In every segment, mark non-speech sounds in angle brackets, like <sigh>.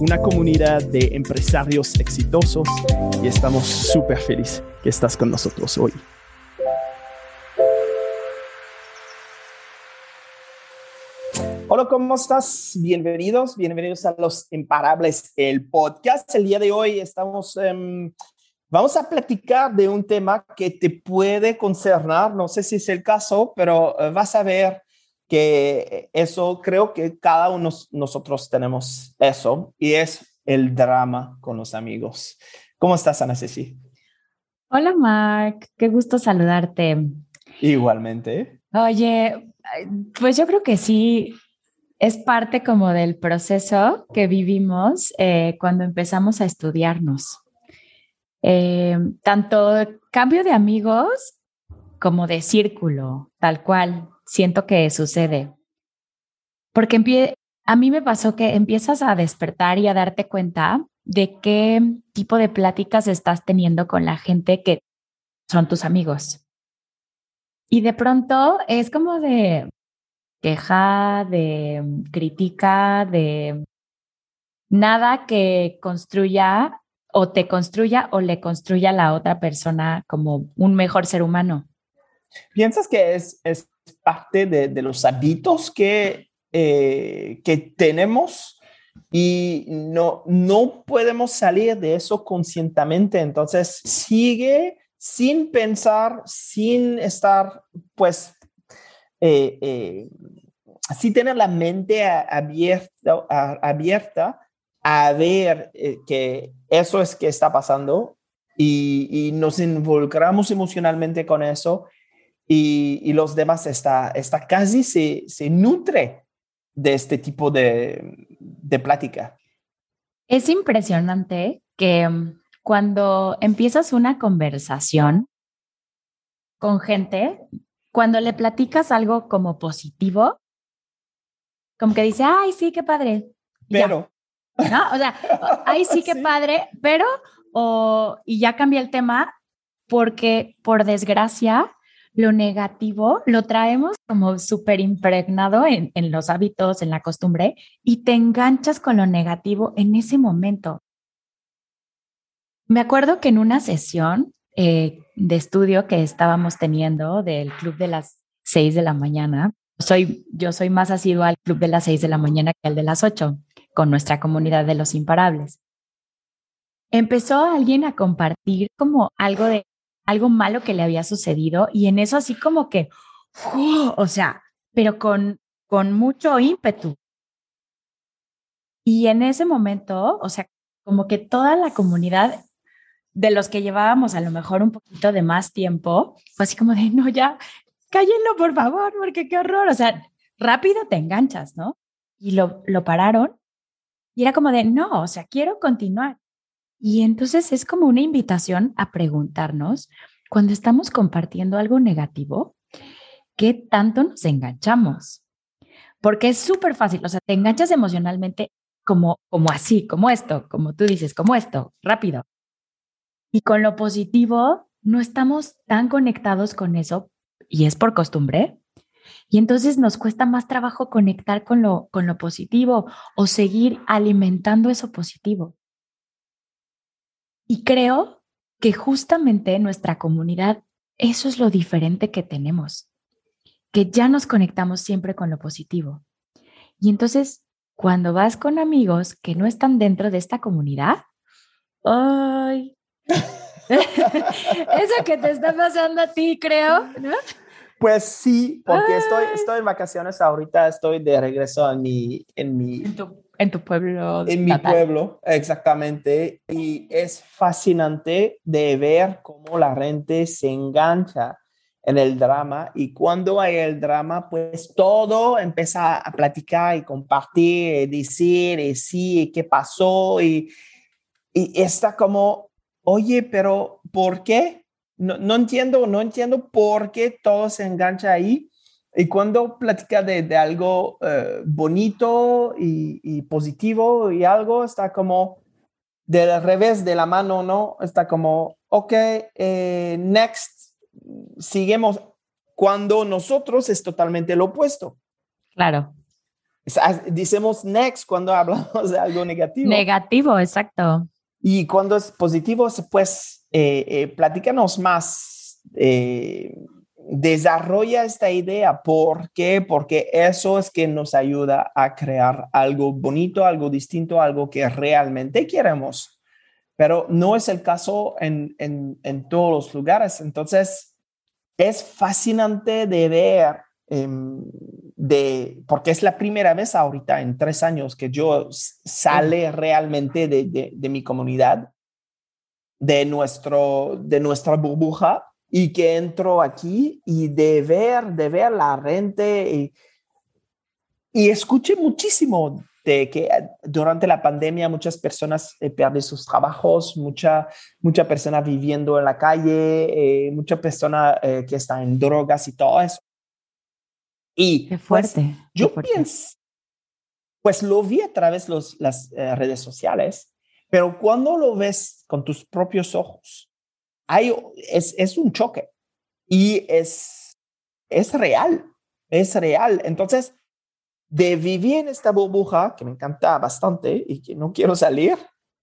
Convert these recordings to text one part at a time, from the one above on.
una comunidad de empresarios exitosos y estamos súper felices que estás con nosotros hoy. Hola, ¿cómo estás? Bienvenidos, bienvenidos a Los Imparables, el podcast. El día de hoy estamos, em, vamos a platicar de un tema que te puede concernar, no sé si es el caso, pero eh, vas a ver que eso creo que cada uno de nosotros tenemos eso y es el drama con los amigos. ¿Cómo estás, Ana Ceci? Hola, Mark. Qué gusto saludarte. Igualmente. Oye, pues yo creo que sí, es parte como del proceso que vivimos eh, cuando empezamos a estudiarnos. Eh, tanto cambio de amigos como de círculo, tal cual siento que sucede. Porque a mí me pasó que empiezas a despertar y a darte cuenta de qué tipo de pláticas estás teniendo con la gente que son tus amigos. Y de pronto es como de queja, de crítica, de nada que construya o te construya o le construya a la otra persona como un mejor ser humano. ¿Piensas que es, es parte de, los hábitos que, eh, que tenemos y no, no podemos salir de eso conscientemente. Entonces, sigue sin pensar, sin estar, pues, eh, eh, tener la mente abierta, abierta a ver que eso es que está pasando y, y, nos involucramos emocionalmente con eso y, los demás está, está casi se, se nutre de este tipo de, de plática. Es impresionante que mm, cuando empiezas una conversación con gente, cuando le platicas algo como positivo, como que dice, ay, sí, qué padre. Pero. ¿No? O sea, <laughs> ay, sí, qué padre, pero, o, y ya cambia el tema porque, por desgracia, lo negativo lo traemos como súper impregnado en, los hábitos, en la costumbre, y te enganchas con lo negativo en ese momento. Me acuerdo que en una sesión eh, de estudio que estábamos teniendo del club de las seis de la mañana, soy, yo soy más asidua al club de las seis de la mañana que al de las ocho, con nuestra comunidad de los imparables. Empezó alguien a compartir como algo de algo malo que le había sucedido y en eso así como que, ¡oh! o sea, pero con, con mucho ímpetu. Y en ese momento, o sea, como que toda la comunidad de los que llevábamos a lo mejor un poquito de más tiempo, fue así como de, no, ya, cállenlo por favor, porque qué horror, o sea, rápido te enganchas, ¿no? Y lo, lo pararon y era como de, no, o sea, quiero continuar. Y entonces es como una invitación a preguntarnos, cuando estamos compartiendo algo negativo, ¿qué tanto nos enganchamos? Porque es súper fácil, o sea, te enganchas emocionalmente como, como así, como esto, como tú dices, como esto, rápido. Y con lo positivo, no estamos tan conectados con eso y es por costumbre. Y entonces nos cuesta más trabajo conectar con lo, con lo positivo o seguir alimentando eso positivo. Y creo que justamente nuestra comunidad, eso es lo diferente que tenemos, que ya nos conectamos siempre con lo positivo. Y entonces, cuando vas con amigos que no están dentro de esta comunidad, ¡ay! <laughs> Eso que te está pasando a ti, creo, ¿no? Pues sí, porque estoy, estoy en vacaciones ahorita, estoy de regreso en mi, en mi en tu pueblo. En mi pueblo, exactamente. Y es fascinante de ver cómo la gente se engancha en el drama y cuando hay el drama, pues todo empieza a platicar y compartir, y decir, y sí, qué pasó y, y está como, oye, pero ¿por qué? No, no entiendo, no entiendo por qué todo se engancha ahí. Y cuando platica de, de algo eh, bonito y, y, positivo y algo, está como del revés de la mano, ¿no? Está como, ok, eh, next, seguimos. Cuando nosotros es totalmente lo opuesto. Claro. Decimos next cuando <laughs> hablamos de algo negativo. Negativo, exacto. Y cuando es positivo, pues eh, eh, platícanos más. Desarrolla esta idea. ¿Por qué? Porque eso es que nos ayuda a crear algo bonito, algo distinto, algo que realmente queremos. Pero no es el caso en, en, en todos los lugares. Entonces, es fascinante de ver Em, de, porque es la primera vez ahorita en tres años que yo sale realmente de, de, mi comunidad, de, nuestro, de nuestra burbuja y que entro aquí y de ver, de ver la gente y, y escuché muchísimo de que durante la pandemia muchas personas eh, pierden sus trabajos, mucha, mucha persona viviendo en la calle, eh, mucha persona eh, que está en drogas y todo eso. Y qué pues, fuerte. yo pienso, pues lo vi a través de las eh, redes sociales, pero cuando lo ves con tus propios ojos, hay, es, es un choque y es, es real, es real. Entonces, de vivir en esta burbuja, que me encanta bastante y que no quiero salir,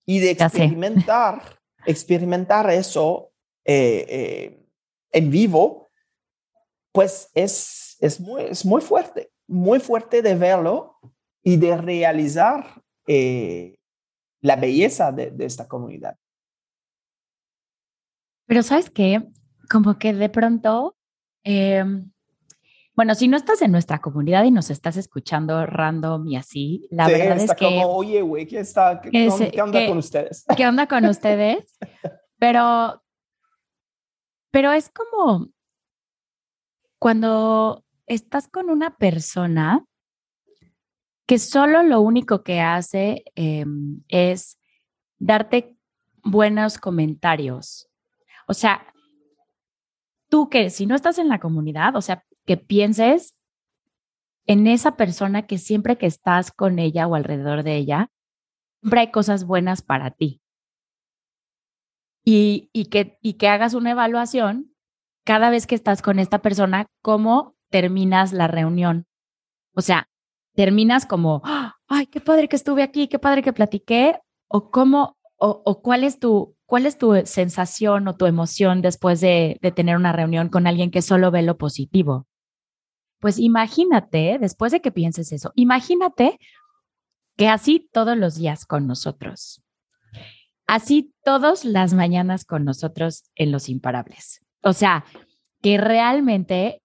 y de experimentar, <laughs> experimentar eso eh, eh, en vivo, pues es es, muy, es muy fuerte, muy fuerte de verlo y de realizar eh, la belleza de, esta comunidad. Pero sabes qué, como que de pronto, em, bueno, si no estás en nuestra comunidad y nos estás escuchando random y así, la verdad es que... Como, Oye, güey, ¿qué, está, qué, onda con ustedes? ¿Qué onda con ustedes? <laughs> Pero, pero es como cuando estás con una persona que solo lo único que hace em, es darte buenos comentarios. O sea, tú que si no estás en la comunidad, o sea, que pienses en esa persona que siempre que estás con ella o alrededor de ella, siempre hay cosas buenas para ti. Y, y, que, y que hagas una evaluación cada vez que estás con esta persona, cómo terminas la reunión. O sea, terminas como, ay, qué padre que estuve aquí, qué padre que platiqué, o cómo, o, cuál es tu, cuál es tu sensación o tu emoción después de, de tener una reunión con alguien que solo ve lo positivo. Pues imagínate, después de que pienses eso, imagínate que así todos los días con nosotros, así todas las mañanas con nosotros en Los Imparables. O sea, que realmente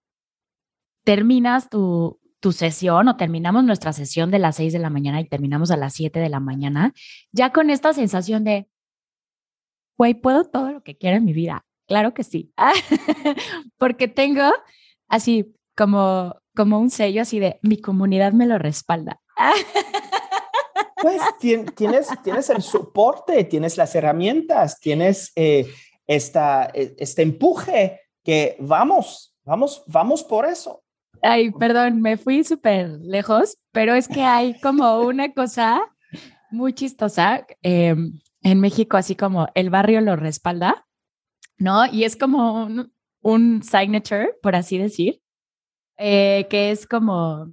terminas tu, tu sesión o terminamos nuestra sesión de las 6 de la mañana y terminamos a las 7 de la mañana, ya con esta sensación de, güey, puedo todo lo que quiera en mi vida. Claro que sí, <laughs> porque tengo así como, como un sello así de mi comunidad me lo respalda. <laughs> Pues tienes, tienes el soporte, tienes las herramientas, tienes eh, esta, e, este empuje que vamos, vamos, vamos por eso. Ay, perdón, me fui súper lejos, pero es que hay como una cosa muy chistosa em, en México, así como el barrio lo respalda, ¿no? Y es como un, signature, por así decir, eh, que es como,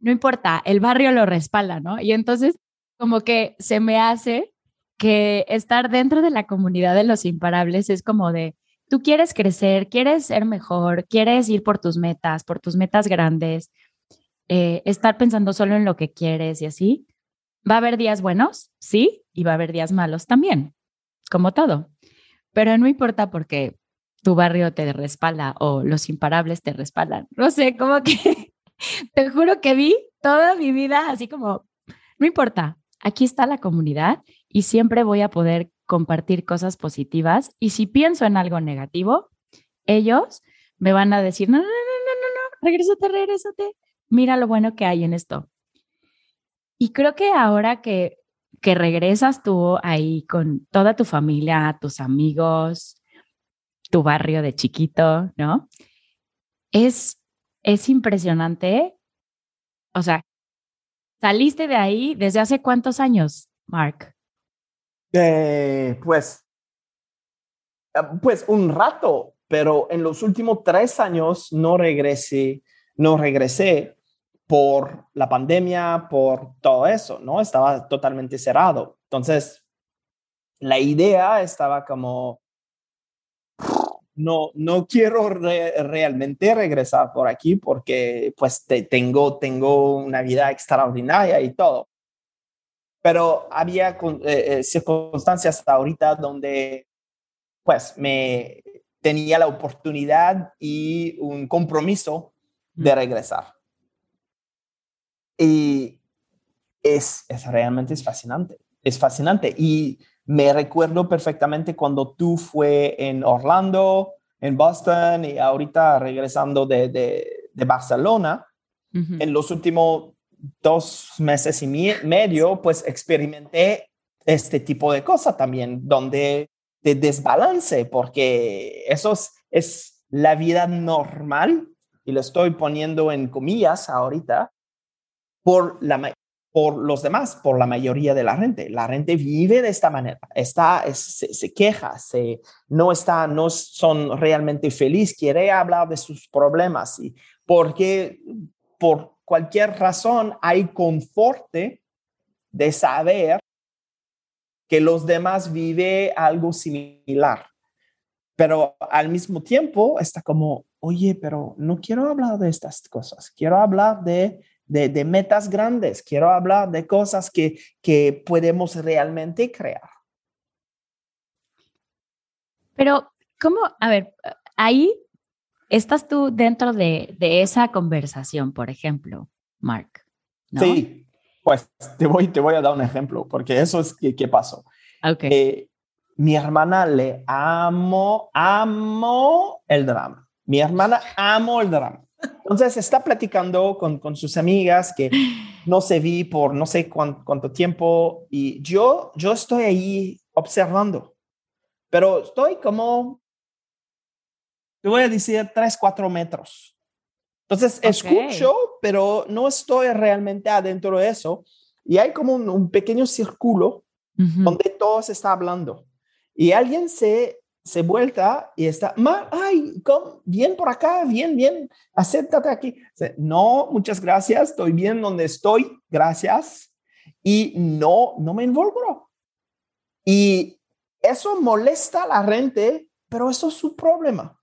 no importa, el barrio lo respalda, ¿no? Y entonces como que se me hace que estar dentro de la comunidad de los imparables es como de, tú quieres crecer, quieres ser mejor, quieres ir por tus metas, por tus metas grandes, eh, estar pensando solo en lo que quieres y así, va a haber días buenos, sí, y va a haber días malos también, como todo. Pero no importa porque tu barrio te respalda o los imparables te respaldan. No sé, como que <laughs> te juro que vi toda mi vida así como, no importa, aquí está la comunidad y siempre voy a poder compartir cosas positivas y si pienso en algo negativo, ellos me van a decir, no, no, no, no, no, no, regrésate, regrésate, mira lo bueno que hay en esto. Y creo que ahora que, que regresas tú ahí con toda tu familia, tus amigos, tu barrio de chiquito, ¿no? Es, es impresionante. O sea, saliste de ahí desde hace cuántos años, Mark? Eh, pues, ah, pues un rato, pero en los últimos tres años no regresé, no regresé por la pandemia, por todo eso, ¿no? Estaba totalmente cerrado. Entonces, la idea estaba como, no, no quiero realmente regresar por aquí porque pues tengo, tengo una vida extraordinaria y todo. Pero había eh, eh, circunstancias ahorita donde pues me tenía la oportunidad y un compromiso de regresar. Y es, es realmente es fascinante, es fascinante. Y me recuerdo perfectamente cuando tú fue en Orlando, en Boston y ahorita regresando de, de, Barcelona. En los últimos dos meses y medio, pues experimenté este tipo de cosas también, donde de desbalance, porque eso es, es la vida normal, y lo estoy poniendo en comillas ahorita, por la, por los demás, por la mayoría de la gente. La gente vive de esta manera, está, se, queja, se, no está, no son realmente feliz, quiere hablar de sus problemas y porque por cualquier razón hay conforte de saber que los demás vive algo similar. Pero al mismo tiempo está como, oye, pero no quiero hablar de estas cosas, quiero hablar de de, metas grandes, quiero hablar de cosas que, que podemos realmente crear. Pero, ¿cómo? A ver, ahí estás tú dentro de, de esa conversación, por ejemplo, Mark. Sí, pues te voy, te voy a dar un ejemplo, porque eso es que, que pasó. Okay. Eh, mi hermana le amo, amo el drama. Mi hermana amo el drama. Entonces está platicando con, con, sus amigas que no se vi por no sé cuánto, tiempo y yo, yo estoy ahí observando, pero estoy como, te voy a decir, tres, cuatro metros. Entonces escucho, pero no estoy realmente adentro de eso. Y hay como un, pequeño círculo donde todos está hablando. Y alguien se se vuelta y está, ay, bien por acá, bien, bien, acéptate aquí. No, muchas gracias, estoy bien donde estoy, gracias. Y no, no me involucro. Y eso molesta a la gente, pero eso es su problema.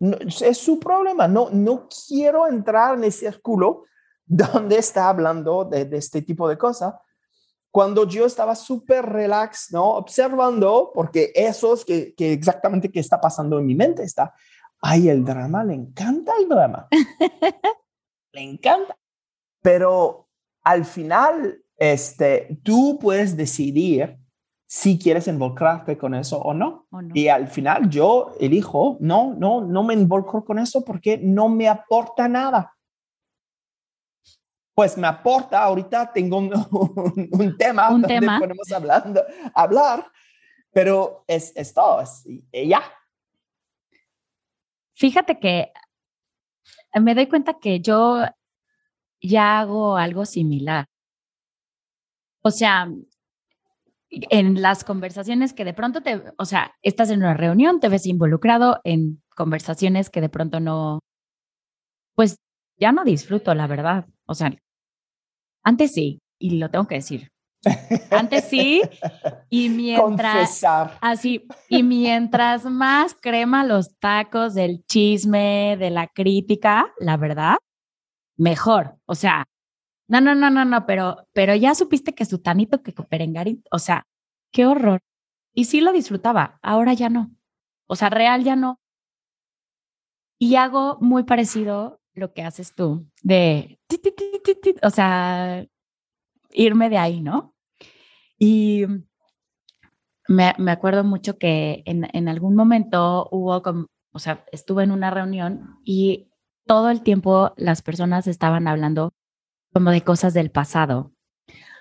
es su problema. No, no quiero entrar en ese círculo <laughs> donde está hablando de, de este tipo de cosas cuando yo estaba súper relax, ¿no? Observando, porque eso es que, que, exactamente qué está pasando en mi mente. Está, ay, el drama, le encanta el drama. <laughs> le encanta. Pero al final, este, tú puedes decidir si quieres involucrarte con eso o no. o no. Y al final yo elijo, no, no, no me involucro con eso porque no me aporta nada pues me aporta, ahorita tengo un, <laughs> tema ¿Un donde tema? podemos hablando, hablar, pero es, es todo, es, ya. Fíjate que me doy cuenta que yo ya hago algo similar. O sea, en las conversaciones que de pronto te, o sea, estás en una reunión, te ves involucrado en conversaciones que de pronto no, pues ya no disfruto, la verdad. O sea, antes sí, y lo tengo que decir. Antes sí, y <laughs> mientras así, y mientras más crema los tacos del chisme, de la crítica, la verdad, mejor. O sea, no, no, no, no, no, pero, pero ya supiste que su tanito que Perengari, o sea, qué horror. Y sí lo disfrutaba, ahora ya no. O sea, real ya no. Y hago muy parecido lo que haces tú, de, o sea, irme de ahí, ¿no? Y me, me acuerdo mucho que en, en, algún momento hubo, como, o sea, estuve en una reunión y todo el tiempo las personas estaban hablando como de cosas del pasado,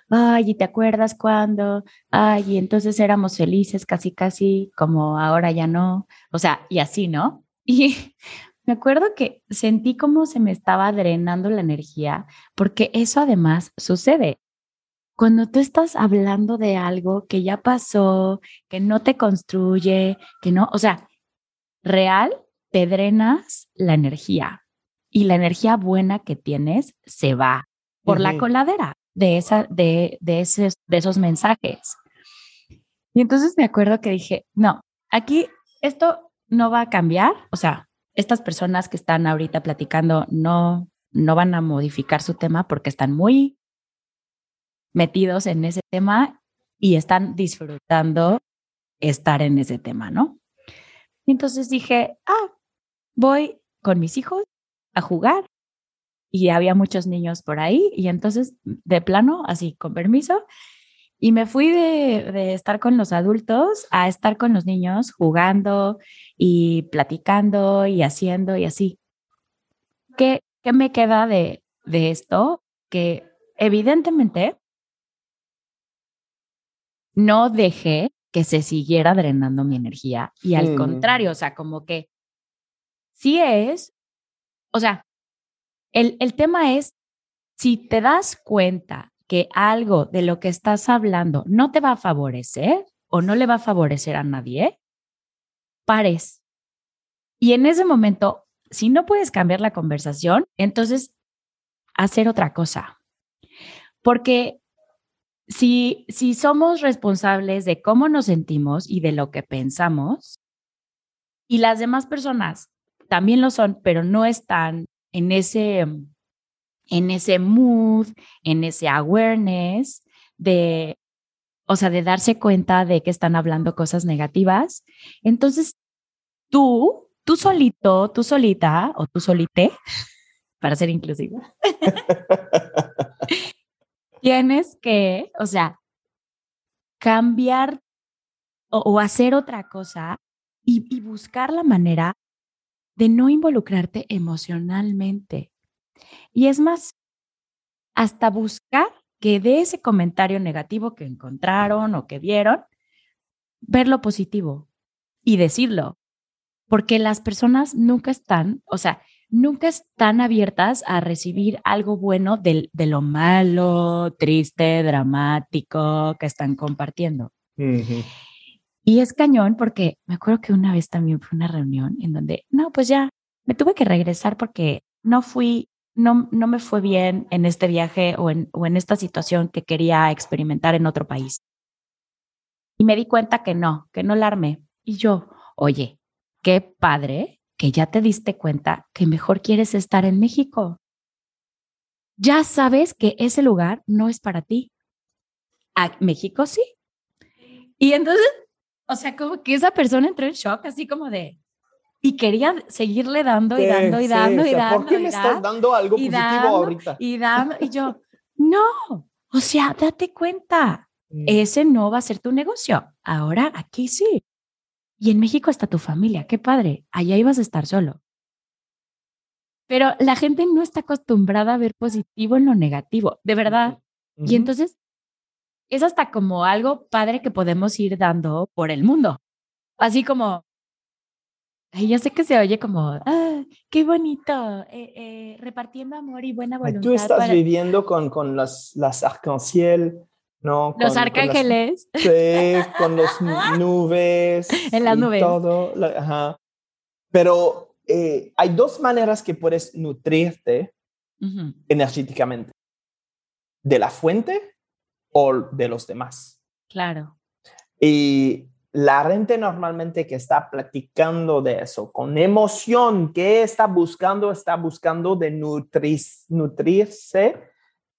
ay, ¿y te acuerdas cuando? Ay, y entonces éramos felices casi, casi, como ahora ya no. O sea, y así, ¿no? <laughs> Y me acuerdo que sentí como se me estaba drenando la energía, porque eso además sucede. Cuando tú estás hablando de algo que ya pasó, que no te construye, que no, o sea, real, te drenas la energía y la energía buena que tienes se va por la coladera de, esa, de, de, esos, de esos mensajes. Y entonces me acuerdo que dije, no, aquí esto no va a cambiar, o sea, estas personas que están ahorita platicando no, no van a modificar su tema porque están muy metidos en ese tema y están disfrutando estar en ese tema, ¿no? Y entonces dije, ah, voy con mis hijos a jugar y había muchos niños por ahí y entonces de plano, así con permiso, y me fui de, de, estar con los adultos a estar con los niños jugando y platicando y haciendo y así. ¿Qué, qué me queda de, de esto? Que evidentemente no dejé que se siguiera drenando mi energía y al Mm. contrario, o sea, como que sí es, o sea, el, el tema es, si te das cuenta que algo de lo que estás hablando no te va a favorecer o no le va a favorecer a nadie, pares. Y en ese momento, si no puedes cambiar la conversación, entonces hacer otra cosa. Porque si, si somos responsables de cómo nos sentimos y de lo que pensamos, y las demás personas también lo son, pero no están en ese, en ese mood, en ese awareness de, o sea, de darse cuenta de que están hablando cosas negativas, entonces tú, tú solito, tú solita o tú solite, <laughs> para ser inclusiva, <laughs> tienes que, o sea, cambiar o, o hacer otra cosa y, y, buscar la manera de no involucrarte emocionalmente. Y es más, hasta buscar que de ese comentario negativo que encontraron o que vieron, ver lo positivo y decirlo. Porque las personas nunca están, o sea, nunca están abiertas a recibir algo bueno de, de lo malo, triste, dramático que están compartiendo. Uh -huh. Y es cañón porque me acuerdo que una vez también fue una reunión en donde, no, pues ya me tuve que regresar porque no fui, no, no me fue bien en este viaje o en, o en esta situación que quería experimentar en otro país. Y me di cuenta que no, que no la armé. Y yo, oye, qué padre que ya te diste cuenta que mejor quieres estar en México. Ya sabes que ese lugar no es para ti. A México sí. Y entonces o sea, como que esa persona entró en shock, así como de. Y quería seguirle dando y dando y dando sí, y o sea, dando. ¿Por qué me estás dando algo positivo dando, ahorita? Y dando. Y yo, no. O sea, date cuenta. Mm. Ese no va a ser tu negocio. Ahora aquí sí. Y en México está tu familia. Qué padre. Allá ibas a estar solo. Pero la gente no está acostumbrada a ver positivo en lo negativo, de verdad. Y entonces es hasta como algo padre que podemos ir dando por el mundo. Así como, ay, yo sé que se oye como, ah, qué bonito, eh, eh, repartiendo amor y buena voluntad. Tú estás para... viviendo con, con las, las arcanciel, ¿no? Los con, arcángeles. Con las, <laughs> sí, con las <laughs> nubes. En las nubes. Todo, la, ajá. Pero eh, hay dos maneras que puedes nutrirte uh -huh. energéticamente. De la fuente o de los demás. Claro. Y la gente normalmente que está platicando de eso con emoción, que está buscando, está buscando de nutrir, nutrirse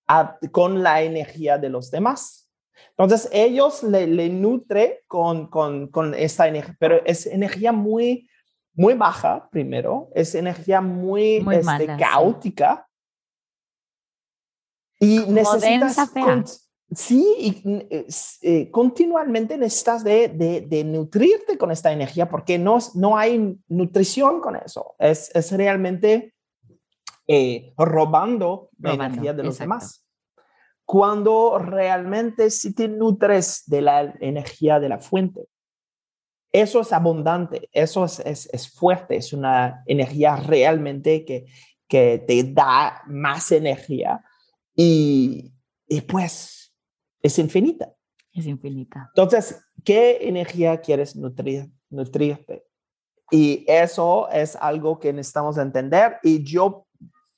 a, con la energía de los demás. Entonces ellos le, le nutre con, con, con esta energía, pero es energía muy, muy baja primero, es energía muy, muy este, mala, caótica. Sí. Y Como necesitas... densa. Sí, y eh, continuamente necesitas de, de, de, nutrirte con esta energía porque no, no hay nutrición con eso. Es, es realmente eh, robando la energía de los exacto. demás. cuando realmente si te nutres de la energía de la fuente. Eso es abundante, eso es, es, fuerte, es una energía realmente que, que te da más energía y, y pues es infinita. Es infinita. Entonces, ¿qué energía quieres nutrir, nutrirte? Y eso es algo que necesitamos entender y yo,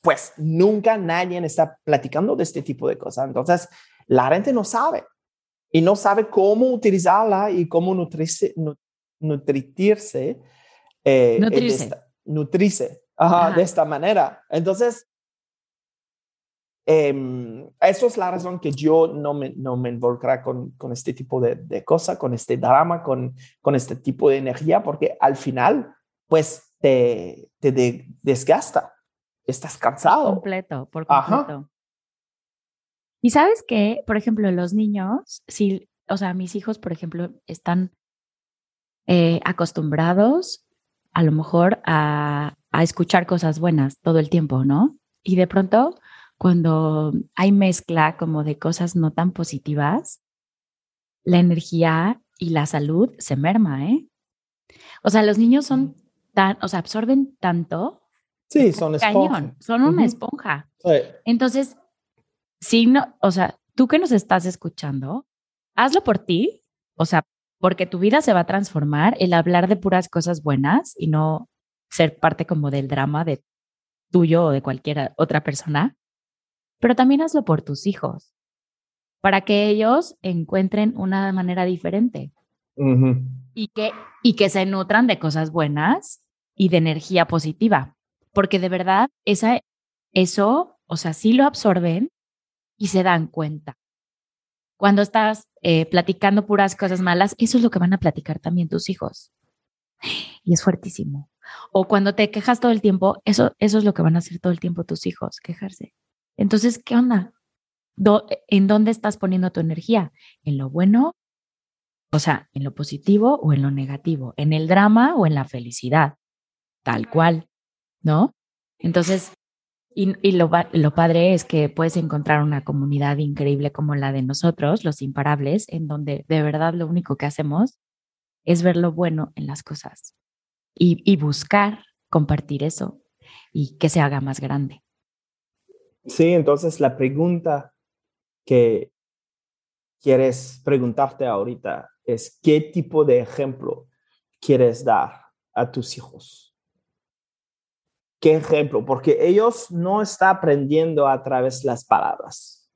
pues nunca nadie está platicando de este tipo de cosas. Entonces, la gente no sabe y no sabe cómo utilizarla y cómo nutrirse, nutrirse. Eh, nutrirse. nutrirse de esta manera. Entonces, eh, eso es la razón que yo no me, no me involucra con, con este tipo de, de cosas, con este drama, con, con este tipo de energía, porque al final, pues te, te desgasta, estás cansado. Por completo, por completo. Y sabes que, por ejemplo, los niños, si, o sea, mis hijos, por ejemplo, están eh, acostumbrados a lo mejor a, a escuchar cosas buenas todo el tiempo, ¿no? Y de pronto cuando hay mezcla como de cosas no tan positivas, la energía y la salud se merma, ¿eh? O sea, los niños son tan, o sea, absorben tanto. Sí, son esponja. son una esponja. Entonces, si no, o sea, tú que nos estás escuchando, hazlo por ti, o sea, porque tu vida se va a transformar el hablar de puras cosas buenas y no ser parte como del drama de tuyo o de cualquier otra persona pero también hazlo por tus hijos, para que ellos encuentren una manera diferente y, que, y que se nutran de cosas buenas y de energía positiva, porque de verdad esa, eso, o sea, sí lo absorben y se dan cuenta. Cuando estás eh, platicando puras cosas malas, eso es lo que van a platicar también tus hijos. <gasps> Y es fuertísimo. O cuando te quejas todo el tiempo, eso, eso es lo que van a hacer todo el tiempo tus hijos, quejarse. Entonces, ¿qué onda? ¿En dónde estás poniendo tu energía? ¿En lo bueno? O sea, ¿en lo positivo o en lo negativo? ¿En el drama o en la felicidad? Tal cual, ¿no? Entonces, y, lo, lo, padre es que puedes encontrar una comunidad increíble como la de nosotros, los imparables, en donde de verdad lo único que hacemos es ver lo bueno en las cosas y, y buscar compartir eso y que se haga más grande. Sí, entonces la pregunta que quieres preguntarte ahorita es, ¿qué tipo de ejemplo quieres dar a tus hijos? ¿Qué ejemplo? Porque ellos no están aprendiendo a través de las palabras.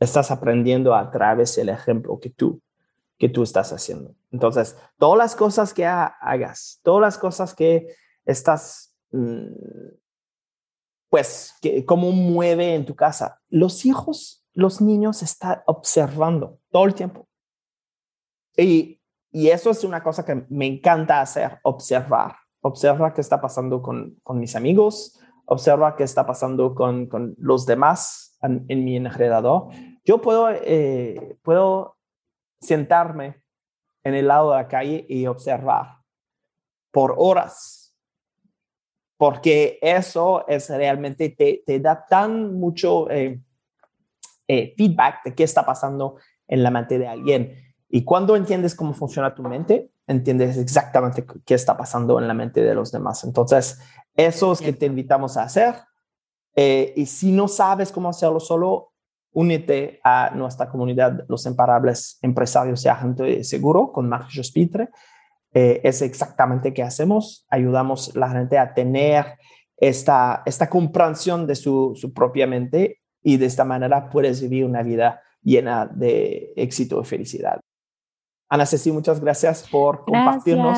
Estás aprendiendo a través del ejemplo que tú, que tú estás haciendo. Entonces, todas las cosas que hagas, todas las cosas que estás mm, pues, que, cómo mueve en tu casa. Los hijos, los niños están observando todo el tiempo. Y, y eso es una cosa que me encanta hacer, observar. Observa qué está pasando con, con mis amigos, observa qué está pasando con, con los demás en, mi enredador. Yo puedo, eh, puedo sentarme en el lado de la calle y observar por horas porque eso es realmente, te, te da tan mucho eh, eh, feedback de qué está pasando en la mente de alguien. Y cuando entiendes cómo funciona tu mente, entiendes exactamente qué está pasando en la mente de los demás. Entonces, eso es que te invitamos a hacer. Eh, y si no sabes cómo hacerlo solo, únete a nuestra comunidad, los imparables empresarios y agentes seguro con Marcos Pitre. Eh, es exactamente qué hacemos. Ayudamos a la gente a tener esta, esta comprensión de su, su propia mente y de esta manera puedes vivir una vida llena de éxito y felicidad. Ana Ceci, muchas gracias por compartirnos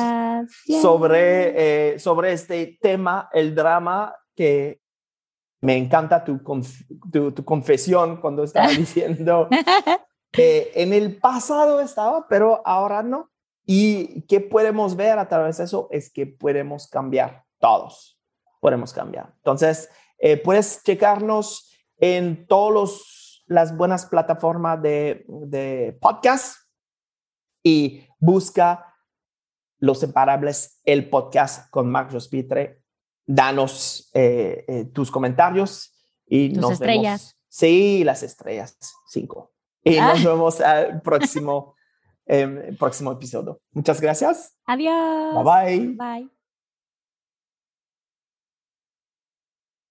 sobre, eh, sobre este tema, el drama, que me encanta tu, tu, confesión cuando estaba <laughs> diciendo, que en el pasado estaba, pero ahora no. ¿Y qué podemos ver a través de eso? Es que podemos cambiar todos. Podemos cambiar. Entonces, eh, puedes checarnos en todas las buenas plataformas de, de podcast y busca Los Separables, el podcast con Marcos Pitre. Danos eh, eh, tus comentarios y tus estrellas. Sí, las estrellas, cinco. Y Ah. nos vemos al próximo, <laughs> em, próximo episodio. Muchas gracias. Adiós. Bye bye. Bye.